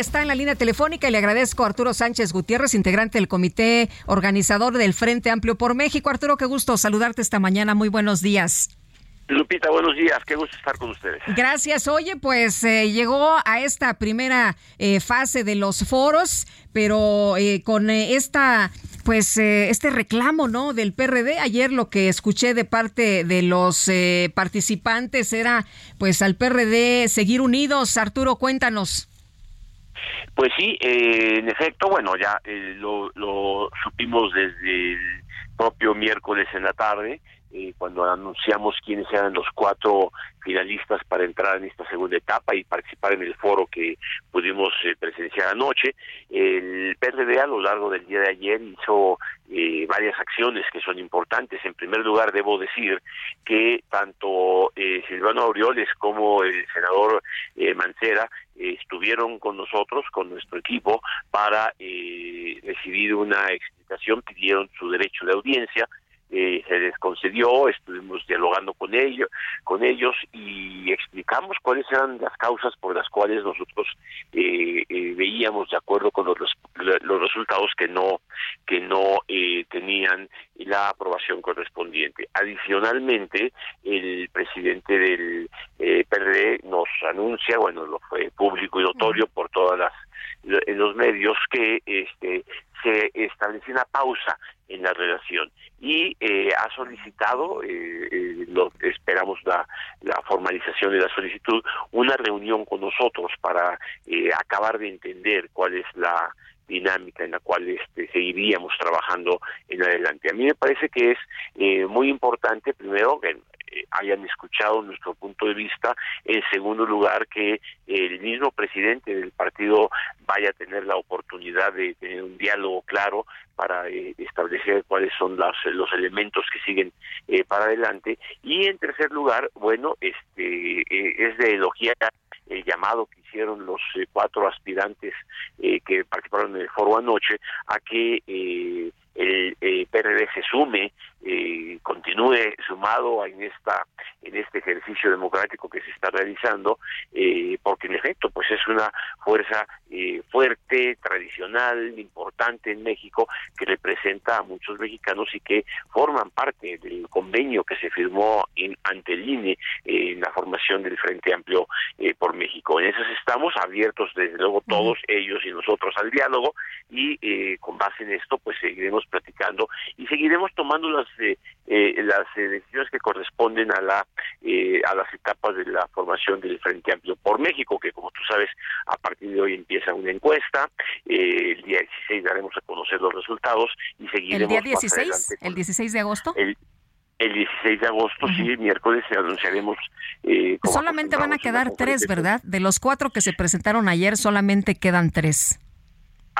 Está en la línea telefónica y le agradezco a Arturo Sánchez Gutiérrez, integrante del comité organizador del Frente Amplio por México. Arturo, qué gusto saludarte esta mañana. Muy buenos días. Lupita, buenos días, qué gusto estar con ustedes. Gracias. Oye, pues eh, llegó a esta primera eh, fase de los foros, pero eh, con eh, esta, pues eh, este reclamo, ¿no? Del PRD. Ayer lo que escuché de parte de los eh, participantes era, pues, al PRD seguir unidos. Arturo, cuéntanos. Pues sí, eh, en efecto, bueno, ya eh, lo, lo supimos desde el propio miércoles en la tarde, eh, cuando anunciamos quiénes eran los cuatro finalistas para entrar en esta segunda etapa y participar en el foro que pudimos eh, presenciar anoche. El PRD a lo largo del día de ayer hizo eh, varias acciones que son importantes. En primer lugar, debo decir que tanto eh, Silvano Aureoles como el senador eh, Mancera estuvieron con nosotros, con nuestro equipo, para recibir una explicación, pidieron su derecho de audiencia, eh, se les concedió, estuvimos dialogando con ellos, con ellos y explicamos cuáles eran las causas por las cuales nosotros eh, eh, veíamos de acuerdo con los, los resultados que no que no eh, tenían la aprobación correspondiente. Adicionalmente, el presidente del eh, PRD nos anuncia, bueno, lo fue público y notorio por todas las en los medios que este se establece una pausa en la relación y eh, ha solicitado, eh, eh, lo, esperamos la, la, formalización de la solicitud, una reunión con nosotros para eh, acabar de entender cuál es la dinámica en la cual este, seguiríamos trabajando en adelante. A mí me parece que es eh, muy importante, primero, que hayan escuchado nuestro punto de vista. En segundo lugar, que el mismo presidente del partido vaya a tener la oportunidad de tener un diálogo claro para eh, establecer cuáles son las, los elementos que siguen eh, para adelante. Y en tercer lugar, bueno, este eh, es de elogiar el llamado que hicieron los eh, cuatro aspirantes eh, que participaron en el foro anoche a que eh, el, PRD se sume, eh, continúe sumado en esta en este ejercicio democrático que se está realizando, eh, porque en efecto pues es una fuerza eh, fuerte, tradicional, importante en México que a muchos mexicanos y que forman parte del convenio que se firmó en, ante el INE eh, en la formación del Frente Amplio eh, por México. En eso estamos abiertos desde luego todos ellos y nosotros al diálogo y eh, con base en esto pues seguiremos platicando y seguiremos tomando las eh, las decisiones que corresponden a la a las etapas de la formación del Frente Amplio por México que como tú sabes a partir de hoy empieza una encuesta el día 16 daremos a conocer los resultados y seguiremos el día 16 el 16 de agosto el, el 16 de agosto, uh -huh. sí, miércoles, anunciaremos. Eh, solamente van a quedar tres, ¿verdad? De los cuatro que se presentaron ayer, solamente quedan tres.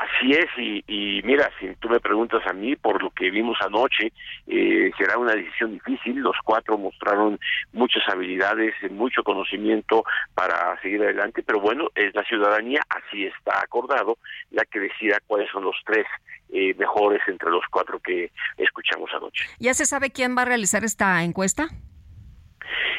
Así es, y, y, mira, si tú me preguntas a mí por lo que vimos anoche, eh, será una decisión difícil. Los cuatro mostraron muchas habilidades, mucho conocimiento para seguir adelante, pero bueno, es la ciudadanía, así está acordado, la que decida cuáles son los tres eh, mejores entre los cuatro que escuchamos anoche. ¿Ya se sabe quién va a realizar esta encuesta?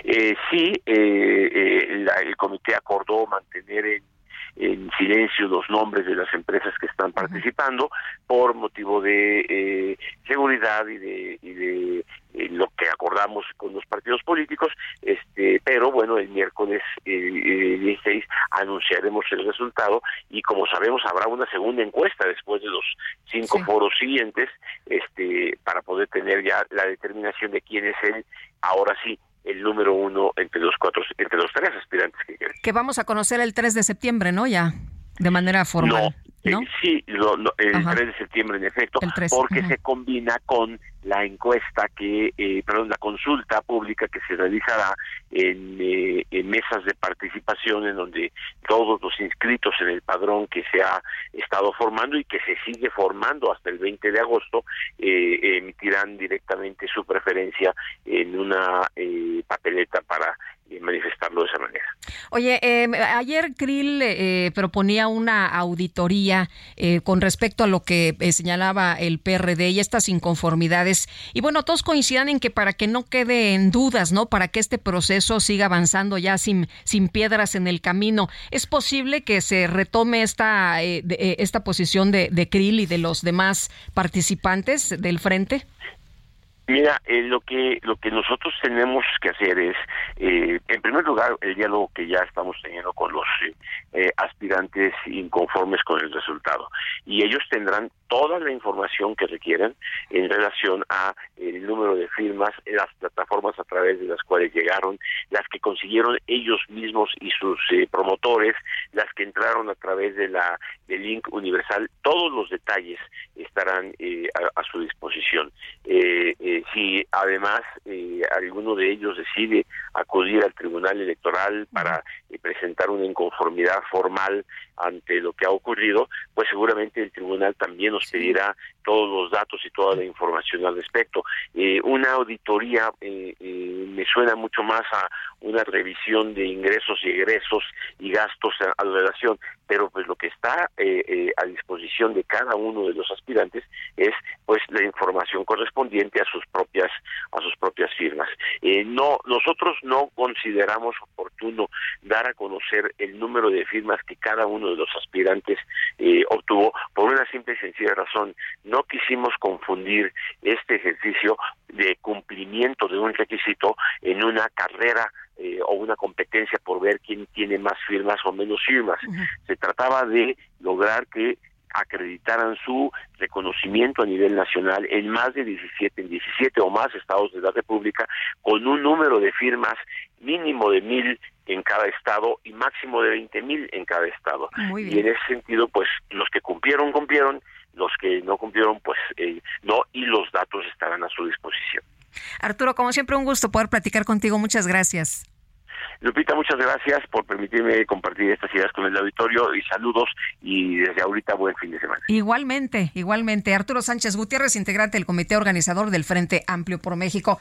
Eh, sí, la, el comité acordó mantener en en silencio los nombres de las empresas que están participando por motivo de eh, seguridad y de, y de eh, lo que acordamos con los partidos políticos, este, pero bueno, el miércoles eh, 16 anunciaremos el resultado y como sabemos habrá una segunda encuesta después de los cinco sí. foros siguientes, este, para poder tener ya la determinación de quién es el, ahora sí, el número uno entre los cuatro, entre los tres aspirantes que. Que vamos a conocer el 3 de septiembre, ¿no? Ya, de manera formal. No. ¿No? sí, el 3 de septiembre en efecto, porque se combina con la encuesta que, eh, perdón, la consulta pública que se realizará en, eh, en, mesas de participación en donde todos los inscritos en el padrón que se ha estado formando y que se sigue formando hasta el 20 de agosto eh, emitirán directamente su preferencia en una eh, papeleta para manifestarlo de esa manera. Oye, eh, ayer Krill eh, proponía una auditoría eh, con respecto a lo que señalaba el PRD y estas inconformidades. Y bueno, todos coincidan en que para que no quede en dudas, ¿no? Para que este proceso siga avanzando ya sin, sin piedras en el camino, ¿es posible que se retome esta, esta posición de, de Krill y de los demás participantes del frente? Mira, eh, lo que lo que nosotros tenemos que hacer es, eh, en primer lugar, el diálogo que ya estamos teniendo con los eh, aspirantes inconformes con el resultado, y ellos tendrán toda la información que requieren en relación a el número de firmas, las plataformas a través de las cuales llegaron, las que consiguieron ellos mismos y sus promotores, las que entraron a través de la del link universal, todos los detalles estarán a, a, su disposición. Eh, eh, si además eh, alguno de ellos decide acudir al Tribunal Electoral para eh, presentar una inconformidad formal ante lo que ha ocurrido, pues seguramente el tribunal también nos pedirá todos los datos y toda la información al respecto. una auditoría me suena mucho más a una revisión de ingresos y egresos y gastos a, la relación, pero pues lo que está a disposición de cada uno de los aspirantes es pues la información correspondiente a sus propias a sus propias firmas. Eh, no nosotros no consideramos oportuno dar a conocer el número de firmas que cada uno de los aspirantes eh, obtuvo por una simple y sencilla razón. No quisimos confundir este ejercicio de cumplimiento de un requisito en una carrera eh, o una competencia por ver quién tiene más firmas o menos firmas. Se trataba de lograr que acreditaran su reconocimiento a nivel nacional en más de 17, en 17 o más estados de la República, con un número de firmas mínimo de mil en cada estado y máximo de 20 mil en cada estado. Y en ese sentido, pues los que cumplieron, cumplieron, los que no cumplieron, pues eh, no, y los datos estarán a su disposición. Arturo, como siempre, un gusto poder platicar contigo. Muchas gracias. Lupita, muchas gracias por permitirme compartir estas ideas con el auditorio y saludos y desde ahorita buen fin de semana. Igualmente, igualmente. Arturo Sánchez Gutiérrez, integrante del comité organizador del Frente Amplio por México.